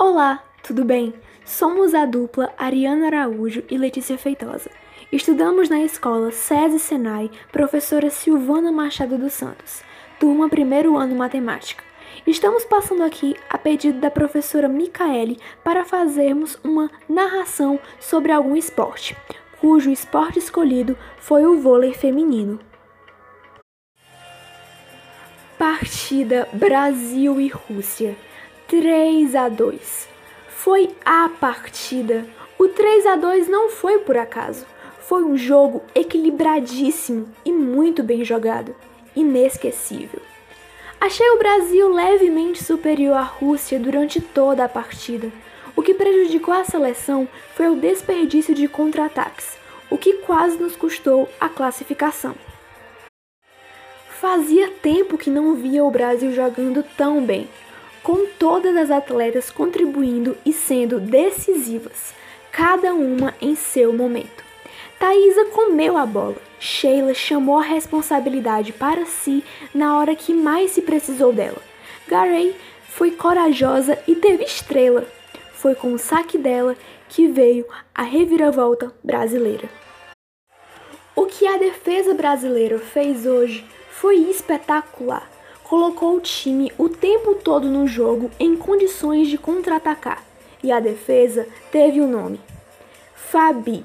Olá, tudo bem? Somos a dupla Ariana Araújo e Letícia Feitosa. Estudamos na escola SESI Senai, professora Silvana Machado dos Santos, turma primeiro ano matemática. Estamos passando aqui a pedido da professora Micaele para fazermos uma narração sobre algum esporte, cujo esporte escolhido foi o vôlei feminino. Partida Brasil e Rússia 3 a 2. Foi a partida. O 3 a 2 não foi por acaso. Foi um jogo equilibradíssimo e muito bem jogado. Inesquecível. Achei o Brasil levemente superior à Rússia durante toda a partida. O que prejudicou a seleção foi o desperdício de contra-ataques, o que quase nos custou a classificação. Fazia tempo que não via o Brasil jogando tão bem com todas as atletas contribuindo e sendo decisivas, cada uma em seu momento. Thaisa comeu a bola. Sheila chamou a responsabilidade para si na hora que mais se precisou dela. Garey foi corajosa e teve estrela. Foi com o saque dela que veio a reviravolta brasileira. O que a defesa brasileira fez hoje foi espetacular colocou o time o tempo todo no jogo em condições de contra-atacar e a defesa teve o nome Fabi.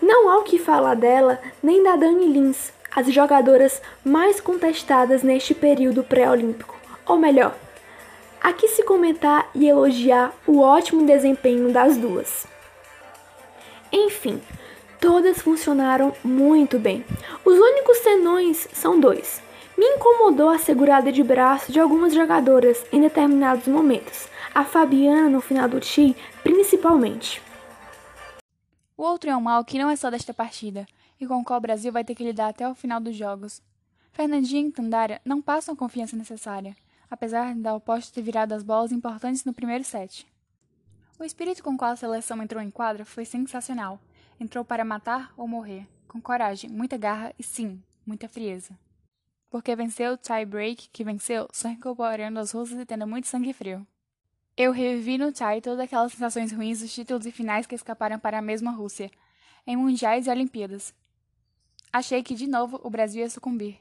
Não há o que falar dela nem da Dani Lins, as jogadoras mais contestadas neste período pré-olímpico. Ou melhor, aqui se comentar e elogiar o ótimo desempenho das duas. Enfim, todas funcionaram muito bem. Os únicos senões são dois me incomodou a segurada de braço de algumas jogadoras em determinados momentos, a Fabiana no final do Ti, principalmente. O outro é um mal que não é só desta partida, e com o qual o Brasil vai ter que lidar até o final dos jogos. Fernandinha e Tandara não passam a confiança necessária, apesar da oposta ter virado as bolas importantes no primeiro set. O espírito com qual a seleção entrou em quadra foi sensacional. Entrou para matar ou morrer, com coragem, muita garra e sim, muita frieza porque venceu o tie-break que venceu só incorporando as russas e tendo muito sangue frio. Eu revivi no tie todas aquelas sensações ruins dos títulos e finais que escaparam para a mesma Rússia, em mundiais e Olimpíadas. Achei que de novo o Brasil ia sucumbir.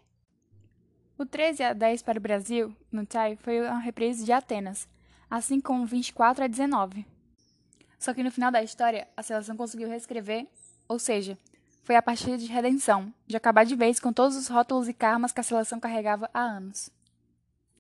O 13 a 10 para o Brasil, no tie, foi uma reprise de Atenas, assim como 24 a 19. Só que no final da história, a seleção conseguiu reescrever, ou seja, foi a partida de redenção, de acabar de vez com todos os rótulos e karmas que a seleção carregava há anos.